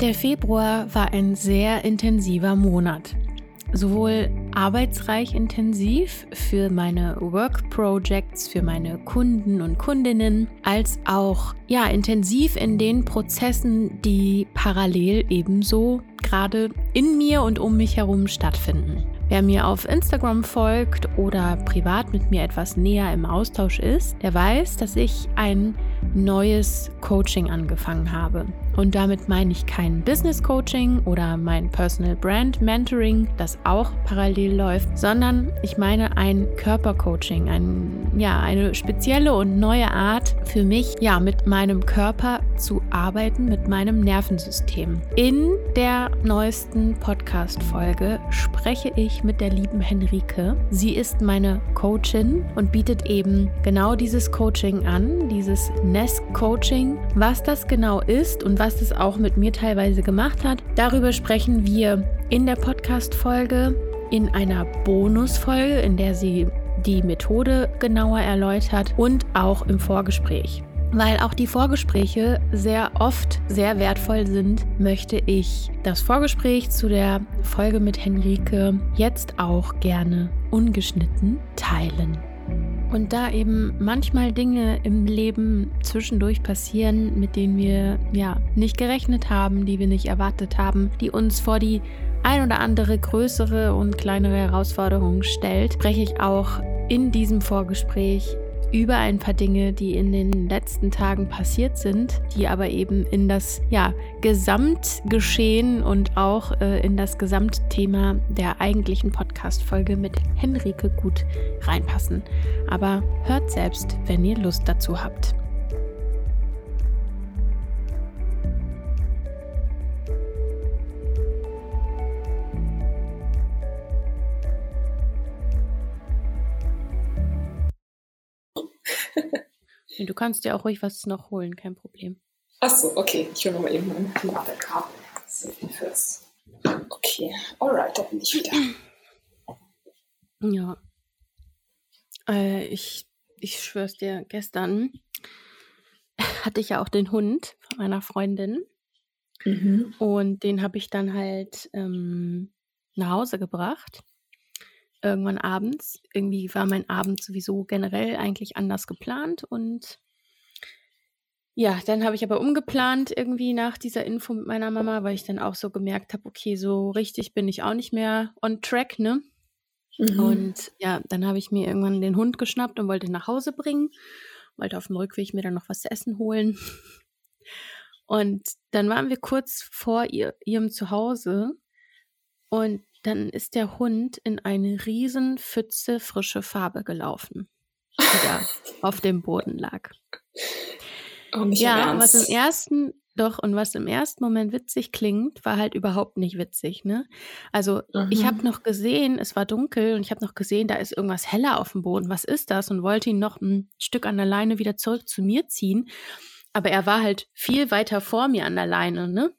Der Februar war ein sehr intensiver Monat. Sowohl arbeitsreich intensiv für meine Work Projects, für meine Kunden und Kundinnen, als auch ja intensiv in den Prozessen, die parallel ebenso gerade in mir und um mich herum stattfinden. Wer mir auf Instagram folgt oder privat mit mir etwas näher im Austausch ist, der weiß, dass ich ein neues Coaching angefangen habe. Und damit meine ich kein Business Coaching oder mein Personal Brand Mentoring, das auch parallel läuft, sondern ich meine ein Körpercoaching, ein, ja, eine spezielle und neue Art für mich, ja, mit meinem Körper zu arbeiten, mit meinem Nervensystem. In der neuesten Podcast-Folge spreche ich mit der lieben Henrike. Sie ist meine Coachin und bietet eben genau dieses Coaching an, dieses Nest Coaching. Was das genau ist und was es auch mit mir teilweise gemacht hat, darüber sprechen wir in der Podcast-Folge, in einer Bonusfolge, in der sie die Methode genauer erläutert und auch im Vorgespräch. Weil auch die Vorgespräche sehr oft sehr wertvoll sind, möchte ich das Vorgespräch zu der Folge mit Henrike jetzt auch gerne ungeschnitten teilen. Und da eben manchmal Dinge im Leben zwischendurch passieren, mit denen wir ja nicht gerechnet haben, die wir nicht erwartet haben, die uns vor die ein oder andere größere und kleinere Herausforderung stellt, spreche ich auch in diesem Vorgespräch über ein paar Dinge, die in den letzten Tagen passiert sind, die aber eben in das ja, Gesamtgeschehen und auch äh, in das Gesamtthema der eigentlichen Podcast-Folge mit Henrike gut reinpassen. Aber hört selbst, wenn ihr Lust dazu habt. Kannst dir auch ruhig was noch holen, kein Problem. Achso, okay. Ich hole nochmal eben mein Ladekabel. First. Okay, alright, da bin ich wieder. Ja. Äh, ich, ich schwör's dir, gestern hatte ich ja auch den Hund von meiner Freundin. Mhm. Und den habe ich dann halt ähm, nach Hause gebracht irgendwann abends. Irgendwie war mein Abend sowieso generell eigentlich anders geplant und ja, dann habe ich aber umgeplant irgendwie nach dieser Info mit meiner Mama, weil ich dann auch so gemerkt habe, okay, so richtig bin ich auch nicht mehr on track, ne? Mhm. Und ja, dann habe ich mir irgendwann den Hund geschnappt und wollte nach Hause bringen, wollte auf dem Rückweg mir dann noch was zu essen holen. Und dann waren wir kurz vor ihr, ihrem Zuhause und dann ist der Hund in eine riesen Pfütze frische Farbe gelaufen, die da auf dem Boden lag. Oh, nicht ja, was im ersten, doch, und was im ersten Moment witzig klingt, war halt überhaupt nicht witzig, ne? Also, mhm. ich habe noch gesehen, es war dunkel und ich habe noch gesehen, da ist irgendwas heller auf dem Boden. Was ist das? Und wollte ihn noch ein Stück an der Leine wieder zurück zu mir ziehen. Aber er war halt viel weiter vor mir an der Leine, ne?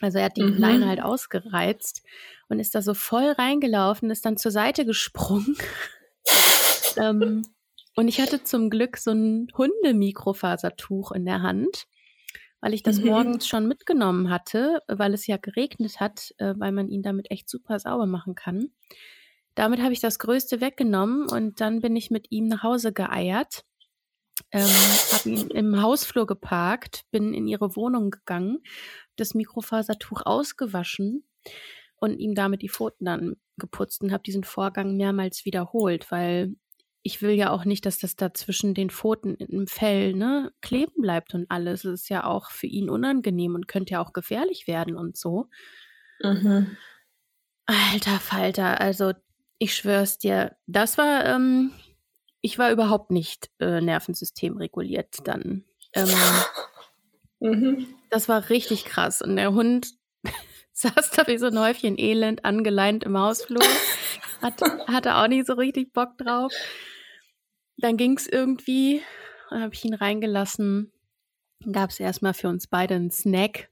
Also er hat die mhm. Leine halt ausgereizt und ist da so voll reingelaufen, ist dann zur Seite gesprungen. ähm, und ich hatte zum Glück so ein Hundemikrofasertuch in der Hand, weil ich das mhm. morgens schon mitgenommen hatte, weil es ja geregnet hat, äh, weil man ihn damit echt super sauber machen kann. Damit habe ich das Größte weggenommen und dann bin ich mit ihm nach Hause geeiert. Ähm, habe ihn im Hausflur geparkt, bin in ihre Wohnung gegangen, das Mikrofasertuch ausgewaschen und ihm damit die Pfoten dann geputzt und habe diesen Vorgang mehrmals wiederholt, weil ich will ja auch nicht, dass das da zwischen den Pfoten im Fell ne, kleben bleibt und alles. Es ist ja auch für ihn unangenehm und könnte ja auch gefährlich werden und so. Mhm. Alter Falter, also ich schwör's dir, das war, ähm, ich war überhaupt nicht äh, Nervensystem reguliert dann. Ähm, mhm. Das war richtig krass. Und der Hund saß da wie so ein Häufchen Elend angeleint im Hausflur. Hat, hatte auch nicht so richtig Bock drauf. Dann ging es irgendwie, dann habe ich ihn reingelassen. Dann gab es erstmal für uns beide einen Snack.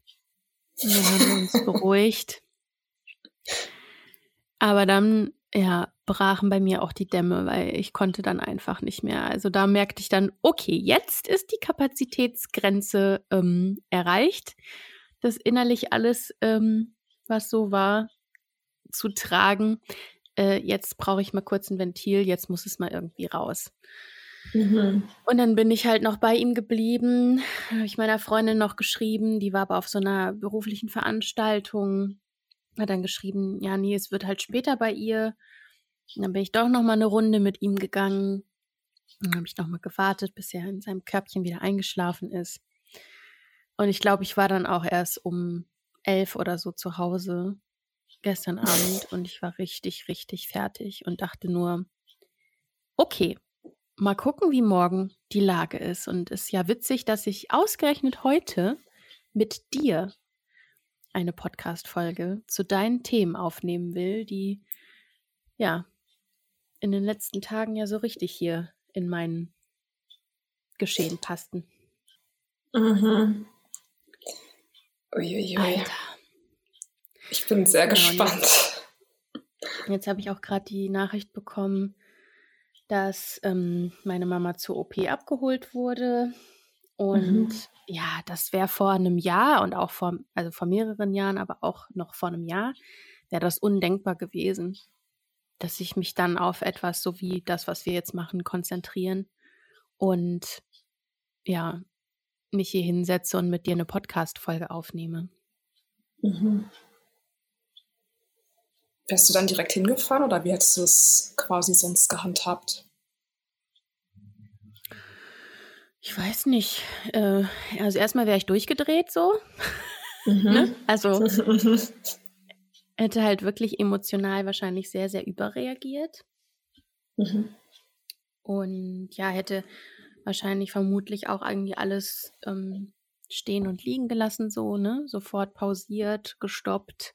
Und dann haben wir uns beruhigt. Aber dann, ja, brachen bei mir auch die Dämme, weil ich konnte dann einfach nicht mehr. Also da merkte ich dann, okay, jetzt ist die Kapazitätsgrenze ähm, erreicht das innerlich alles, ähm, was so war, zu tragen. Äh, jetzt brauche ich mal kurz ein Ventil, jetzt muss es mal irgendwie raus. Mhm. Und dann bin ich halt noch bei ihm geblieben, habe ich meiner Freundin noch geschrieben, die war aber auf so einer beruflichen Veranstaltung, hat dann geschrieben, ja, nee, es wird halt später bei ihr. Und dann bin ich doch noch mal eine Runde mit ihm gegangen. Dann habe ich noch mal gewartet, bis er in seinem Körbchen wieder eingeschlafen ist. Und ich glaube, ich war dann auch erst um elf oder so zu Hause gestern Abend und ich war richtig, richtig fertig und dachte nur, okay, mal gucken, wie morgen die Lage ist. Und es ist ja witzig, dass ich ausgerechnet heute mit dir eine Podcast-Folge zu deinen Themen aufnehmen will, die ja in den letzten Tagen ja so richtig hier in mein Geschehen passten. Mhm. Uiuiui. Alter. Ich bin sehr genau, gespannt. Jetzt, jetzt habe ich auch gerade die Nachricht bekommen, dass ähm, meine Mama zur OP abgeholt wurde. Und mhm. ja, das wäre vor einem Jahr und auch vor, also vor mehreren Jahren, aber auch noch vor einem Jahr, wäre das undenkbar gewesen, dass ich mich dann auf etwas so wie das, was wir jetzt machen, konzentrieren und ja, mich hier hinsetze und mit dir eine Podcast-Folge aufnehme. Mhm. Wärst du dann direkt hingefahren oder wie hättest du es quasi sonst gehandhabt? Ich weiß nicht. Äh, also erstmal wäre ich durchgedreht so. Mhm. ne? Also hätte halt wirklich emotional wahrscheinlich sehr, sehr überreagiert. Mhm. Und ja, hätte wahrscheinlich vermutlich auch irgendwie alles ähm, stehen und liegen gelassen, so, ne? Sofort pausiert, gestoppt,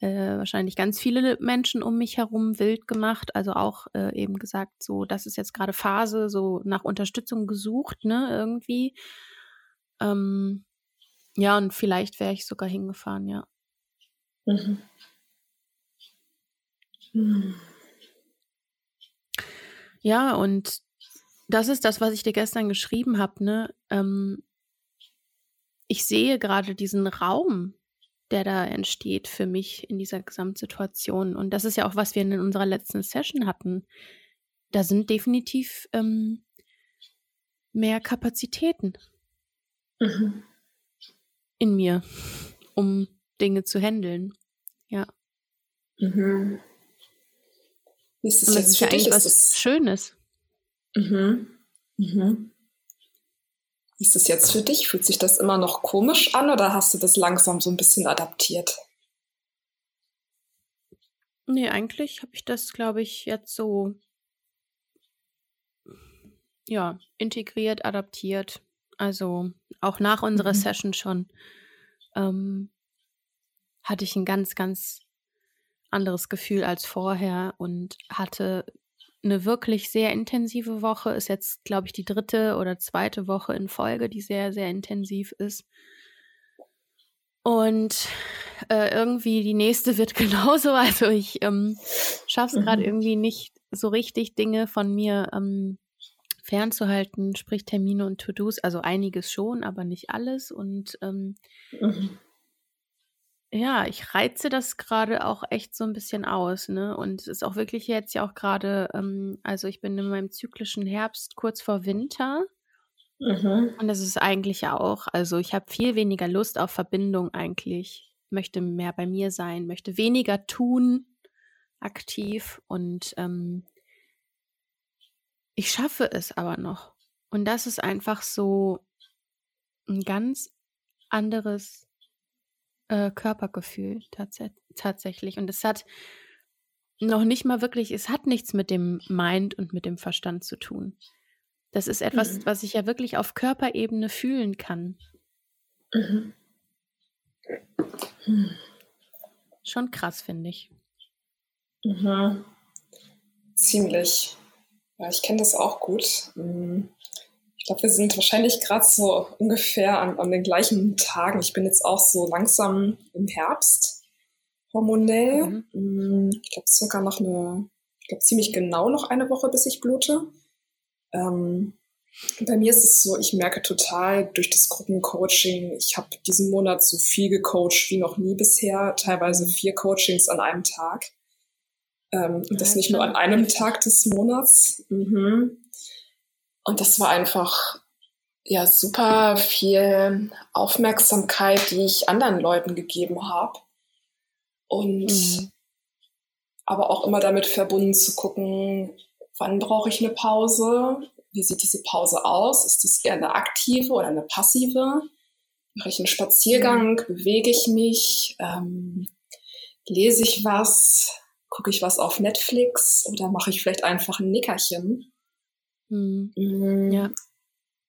äh, wahrscheinlich ganz viele Menschen um mich herum wild gemacht. Also auch äh, eben gesagt, so, das ist jetzt gerade Phase, so nach Unterstützung gesucht, ne, irgendwie. Ähm, ja, und vielleicht wäre ich sogar hingefahren, ja. Mhm. Hm. Ja, und das ist das, was ich dir gestern geschrieben habe, ne? Ähm, ich sehe gerade diesen Raum, der da entsteht für mich in dieser Gesamtsituation. Und das ist ja auch, was wir in unserer letzten Session hatten. Da sind definitiv ähm, mehr Kapazitäten mhm. in mir, um Dinge zu handeln. Ja. Mhm. Wie ist das, Und das ist ja eigentlich was. Schönes. Mhm. Mhm. Wie ist das jetzt für dich? Fühlt sich das immer noch komisch an oder hast du das langsam so ein bisschen adaptiert? Nee, eigentlich habe ich das, glaube ich, jetzt so ja, integriert, adaptiert. Also auch nach unserer mhm. Session schon ähm, hatte ich ein ganz, ganz anderes Gefühl als vorher und hatte eine wirklich sehr intensive Woche. Ist jetzt, glaube ich, die dritte oder zweite Woche in Folge, die sehr, sehr intensiv ist. Und äh, irgendwie die nächste wird genauso. Also ich ähm, schaffe es gerade mhm. irgendwie nicht so richtig, Dinge von mir ähm, fernzuhalten, sprich Termine und To-Dos. Also einiges schon, aber nicht alles. Und ähm, mhm ja, ich reize das gerade auch echt so ein bisschen aus, ne? Und es ist auch wirklich jetzt ja auch gerade, ähm, also ich bin in meinem zyklischen Herbst kurz vor Winter. Mhm. Und das ist eigentlich ja auch, also ich habe viel weniger Lust auf Verbindung eigentlich, möchte mehr bei mir sein, möchte weniger tun, aktiv und ähm, ich schaffe es aber noch. Und das ist einfach so ein ganz anderes äh, Körpergefühl tats tatsächlich. Und es hat noch nicht mal wirklich, es hat nichts mit dem Mind und mit dem Verstand zu tun. Das ist etwas, mhm. was ich ja wirklich auf Körperebene fühlen kann. Mhm. Mhm. Schon krass, finde ich. Mhm. Ziemlich. Ja, ich kenne das auch gut. Mhm. Ich glaube, wir sind wahrscheinlich gerade so ungefähr an, an, den gleichen Tagen. Ich bin jetzt auch so langsam im Herbst hormonell. Mhm. Mm, ich glaube, circa noch eine, ich glaube, ziemlich genau noch eine Woche, bis ich blute. Ähm, Bei mir ist es so, ich merke total durch das Gruppencoaching, ich habe diesen Monat so viel gecoacht wie noch nie bisher, teilweise vier Coachings an einem Tag. Ähm, und das nicht nur an einem Tag des Monats. Mhm. Und das war einfach ja super viel Aufmerksamkeit, die ich anderen Leuten gegeben habe. Und mhm. aber auch immer damit verbunden zu gucken, wann brauche ich eine Pause? Wie sieht diese Pause aus? Ist das eher eine aktive oder eine passive? Mache ich einen Spaziergang? Mhm. Bewege ich mich? Ähm, lese ich was? Gucke ich was auf Netflix? Oder mache ich vielleicht einfach ein Nickerchen? Mhm. Mhm. Ja.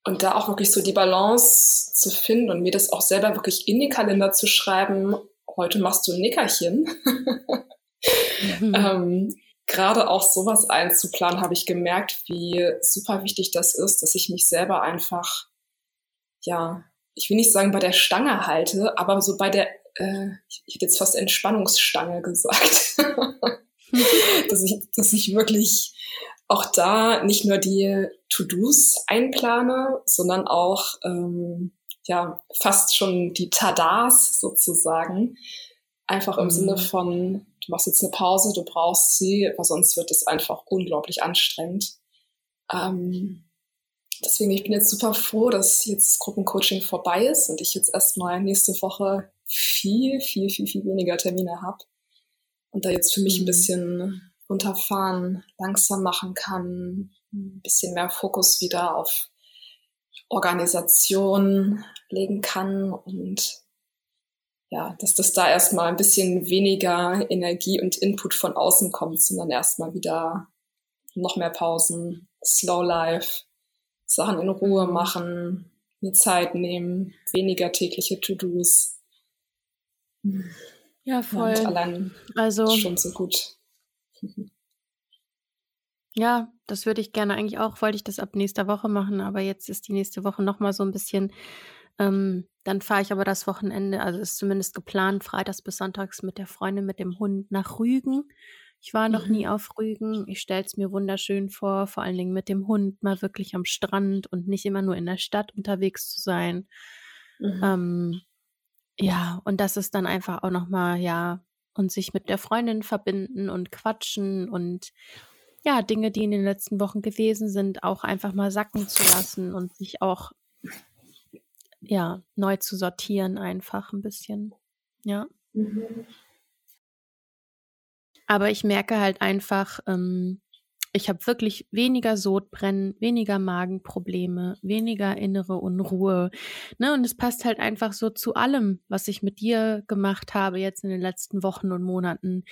Und da auch wirklich so die Balance zu finden und mir das auch selber wirklich in den Kalender zu schreiben, heute machst du ein Nickerchen. mhm. ähm, Gerade auch sowas einzuplanen, habe ich gemerkt, wie super wichtig das ist, dass ich mich selber einfach, ja, ich will nicht sagen bei der Stange halte, aber so bei der, äh, ich hätte jetzt fast Entspannungsstange gesagt, dass, ich, dass ich wirklich auch da nicht nur die To-Dos einplane, sondern auch ähm, ja fast schon die Tadas sozusagen. Einfach im mhm. Sinne von, du machst jetzt eine Pause, du brauchst sie, weil sonst wird es einfach unglaublich anstrengend. Ähm, deswegen, ich bin jetzt super froh, dass jetzt Gruppencoaching vorbei ist und ich jetzt erstmal nächste Woche viel, viel, viel, viel weniger Termine habe und da jetzt für mich ein mhm. bisschen runterfahren, langsam machen kann, ein bisschen mehr Fokus wieder auf Organisation legen kann und ja, dass das da erstmal ein bisschen weniger Energie und Input von außen kommt, sondern erstmal wieder noch mehr Pausen, Slow Life, Sachen in Ruhe machen, mir Zeit nehmen, weniger tägliche To-Dos. Ja, voll. Und allein also schon so gut. Ja, das würde ich gerne eigentlich auch, wollte ich das ab nächster Woche machen, aber jetzt ist die nächste Woche nochmal so ein bisschen, ähm, dann fahre ich aber das Wochenende, also ist zumindest geplant, freitags bis sonntags mit der Freundin, mit dem Hund nach Rügen. Ich war noch mhm. nie auf Rügen. Ich stelle es mir wunderschön vor, vor allen Dingen mit dem Hund mal wirklich am Strand und nicht immer nur in der Stadt unterwegs zu sein. Mhm. Ähm, ja, und das ist dann einfach auch nochmal, ja, und sich mit der Freundin verbinden und quatschen und ja, Dinge, die in den letzten Wochen gewesen sind, auch einfach mal sacken zu lassen und sich auch ja, neu zu sortieren einfach ein bisschen. Ja. Mhm. Aber ich merke halt einfach, ähm, ich habe wirklich weniger Sodbrennen, weniger Magenprobleme, weniger innere Unruhe. Ne? Und es passt halt einfach so zu allem, was ich mit dir gemacht habe jetzt in den letzten Wochen und Monaten.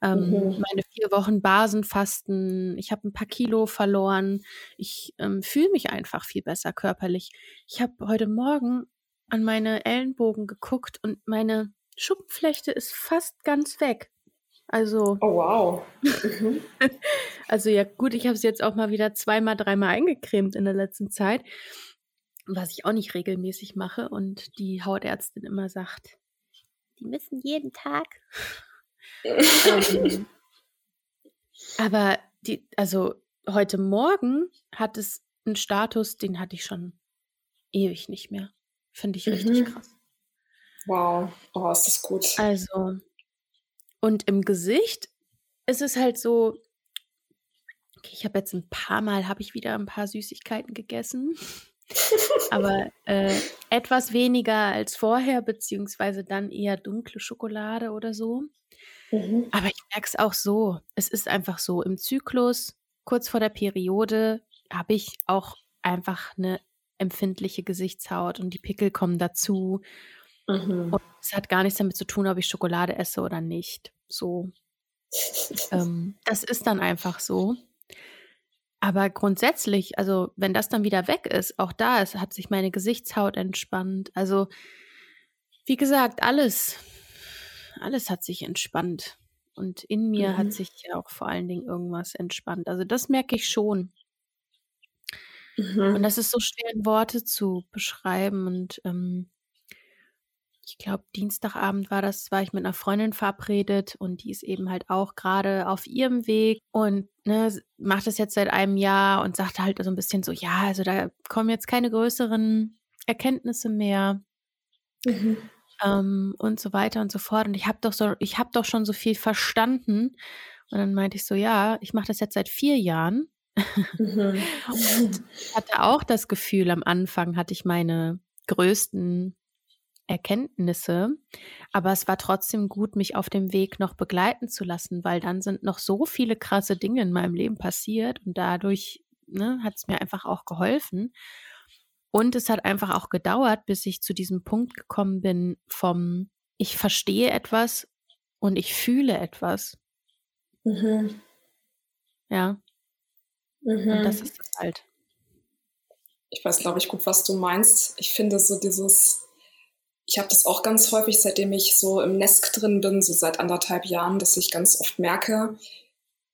Ähm, mhm. Meine vier Wochen Basenfasten, ich habe ein paar Kilo verloren. Ich ähm, fühle mich einfach viel besser körperlich. Ich habe heute Morgen an meine Ellenbogen geguckt und meine Schuppenflechte ist fast ganz weg. Also. Oh wow. Mhm. also ja, gut, ich habe es jetzt auch mal wieder zweimal, dreimal eingecremt in der letzten Zeit, was ich auch nicht regelmäßig mache und die Hautärztin immer sagt, die müssen jeden Tag. ähm, aber die, also heute Morgen hat es einen Status, den hatte ich schon ewig nicht mehr. Finde ich richtig mhm. krass. Wow, oh, ist das gut. Also, und im Gesicht ist es halt so, okay, ich habe jetzt ein paar Mal, habe ich wieder ein paar Süßigkeiten gegessen. aber äh, etwas weniger als vorher, beziehungsweise dann eher dunkle Schokolade oder so. Mhm. Aber ich merke es auch so. Es ist einfach so, im Zyklus, kurz vor der Periode, habe ich auch einfach eine empfindliche Gesichtshaut und die Pickel kommen dazu. Mhm. Und es hat gar nichts damit zu tun, ob ich Schokolade esse oder nicht. So. ähm, das ist dann einfach so. Aber grundsätzlich, also wenn das dann wieder weg ist, auch da ist, hat sich meine Gesichtshaut entspannt. Also, wie gesagt, alles, alles hat sich entspannt. Und in mir mhm. hat sich ja auch vor allen Dingen irgendwas entspannt. Also das merke ich schon. Mhm. Und das ist so schwer in Worte zu beschreiben. Und ähm, ich glaube, Dienstagabend war das, war ich mit einer Freundin verabredet und die ist eben halt auch gerade auf ihrem Weg und ne, macht das jetzt seit einem Jahr und sagt halt so ein bisschen so, ja, also da kommen jetzt keine größeren Erkenntnisse mehr. Mhm. Ähm, und so weiter und so fort. Und ich habe doch so, ich habe doch schon so viel verstanden. Und dann meinte ich so, ja, ich mache das jetzt seit vier Jahren. Mhm. und hatte auch das Gefühl, am Anfang hatte ich meine größten Erkenntnisse, aber es war trotzdem gut, mich auf dem Weg noch begleiten zu lassen, weil dann sind noch so viele krasse Dinge in meinem Leben passiert und dadurch ne, hat es mir einfach auch geholfen. Und es hat einfach auch gedauert, bis ich zu diesem Punkt gekommen bin vom ich verstehe etwas und ich fühle etwas. Mhm. Ja. Mhm. Und das ist es halt. Ich weiß, glaube ich, gut, was du meinst. Ich finde so dieses, ich habe das auch ganz häufig, seitdem ich so im Nest drin bin, so seit anderthalb Jahren, dass ich ganz oft merke,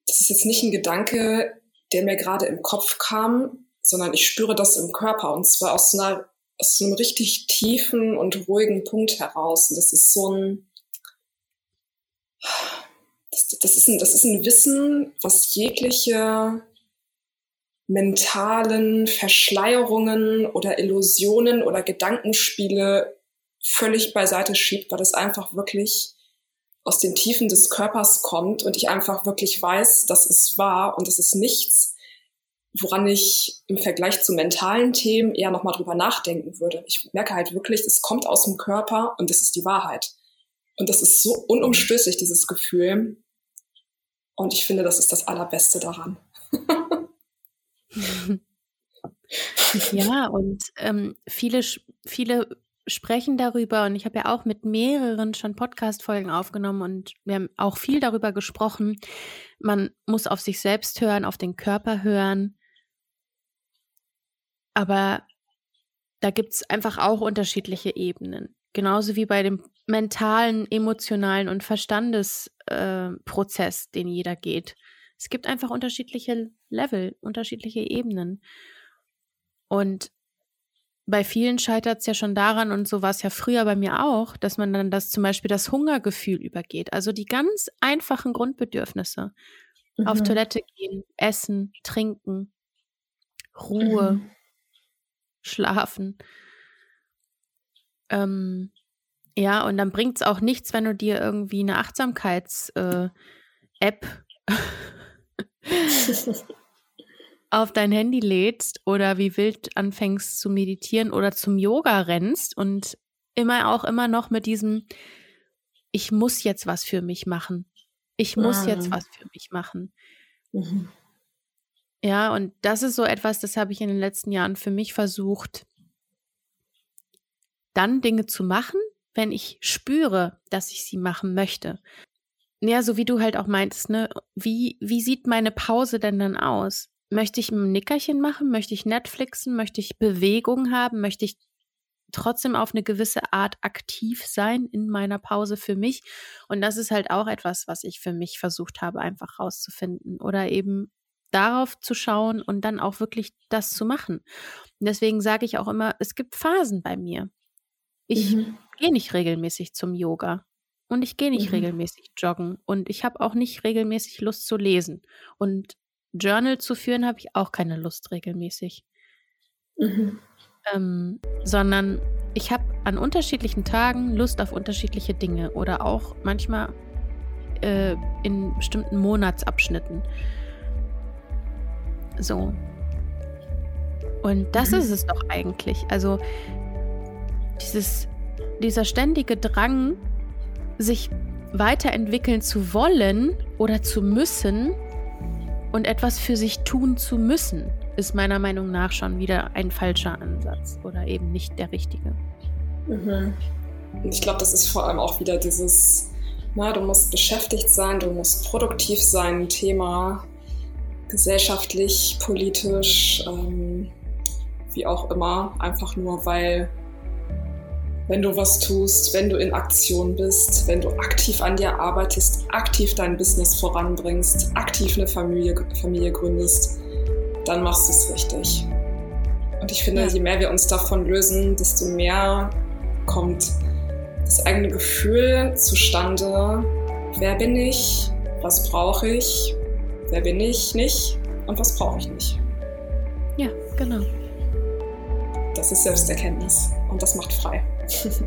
das ist jetzt nicht ein Gedanke, der mir gerade im Kopf kam, sondern ich spüre das im Körper und zwar aus, einer, aus einem richtig tiefen und ruhigen Punkt heraus. Und das ist so ein, das, das, ist ein, das ist ein Wissen, was jegliche mentalen Verschleierungen oder Illusionen oder Gedankenspiele völlig beiseite schiebt, weil es einfach wirklich aus den Tiefen des Körpers kommt und ich einfach wirklich weiß, dass es wahr und es ist nichts, woran ich im Vergleich zu mentalen Themen eher nochmal drüber nachdenken würde. Ich merke halt wirklich, es kommt aus dem Körper und es ist die Wahrheit. Und das ist so unumstößlich, dieses Gefühl. Und ich finde, das ist das Allerbeste daran. ja, und ähm, viele, viele sprechen darüber und ich habe ja auch mit mehreren schon Podcast-Folgen aufgenommen und wir haben auch viel darüber gesprochen. Man muss auf sich selbst hören, auf den Körper hören. Aber da gibt es einfach auch unterschiedliche Ebenen. Genauso wie bei dem mentalen, emotionalen und Verstandesprozess, äh, den jeder geht. Es gibt einfach unterschiedliche Level, unterschiedliche Ebenen. Und bei vielen scheitert es ja schon daran, und so war es ja früher bei mir auch, dass man dann das zum Beispiel das Hungergefühl übergeht. Also die ganz einfachen Grundbedürfnisse. Mhm. Auf Toilette gehen, essen, trinken, Ruhe, mhm. schlafen. Ähm, ja, und dann bringt es auch nichts, wenn du dir irgendwie eine Achtsamkeits-App äh, auf dein Handy lädst oder wie wild anfängst zu meditieren oder zum Yoga rennst und immer auch immer noch mit diesem, ich muss jetzt was für mich machen. Ich muss ah. jetzt was für mich machen. Mhm. Ja, und das ist so etwas, das habe ich in den letzten Jahren für mich versucht, dann Dinge zu machen, wenn ich spüre, dass ich sie machen möchte. Ja, so wie du halt auch meintest, ne? Wie, wie sieht meine Pause denn dann aus? Möchte ich ein Nickerchen machen? Möchte ich Netflixen? Möchte ich Bewegung haben? Möchte ich trotzdem auf eine gewisse Art aktiv sein in meiner Pause für mich? Und das ist halt auch etwas, was ich für mich versucht habe, einfach rauszufinden oder eben darauf zu schauen und dann auch wirklich das zu machen. Und deswegen sage ich auch immer, es gibt Phasen bei mir. Ich mhm. gehe nicht regelmäßig zum Yoga und ich gehe nicht mhm. regelmäßig joggen und ich habe auch nicht regelmäßig Lust zu lesen. Und Journal zu führen, habe ich auch keine Lust regelmäßig. Mhm. Ähm, sondern ich habe an unterschiedlichen Tagen Lust auf unterschiedliche Dinge oder auch manchmal äh, in bestimmten Monatsabschnitten. So. Und das mhm. ist es doch eigentlich. Also dieses, dieser ständige Drang, sich weiterentwickeln zu wollen oder zu müssen, und etwas für sich tun zu müssen, ist meiner Meinung nach schon wieder ein falscher Ansatz oder eben nicht der richtige. Mhm. Ich glaube, das ist vor allem auch wieder dieses, na, du musst beschäftigt sein, du musst produktiv sein, Thema gesellschaftlich, politisch, ähm, wie auch immer, einfach nur weil wenn du was tust, wenn du in Aktion bist, wenn du aktiv an dir arbeitest, aktiv dein Business voranbringst, aktiv eine Familie, Familie gründest, dann machst du es richtig. Und ich finde, ja. je mehr wir uns davon lösen, desto mehr kommt das eigene Gefühl zustande, wer bin ich, was brauche ich, wer bin ich nicht und was brauche ich nicht. Ja, genau. Das ist Selbsterkenntnis und das macht frei. 气死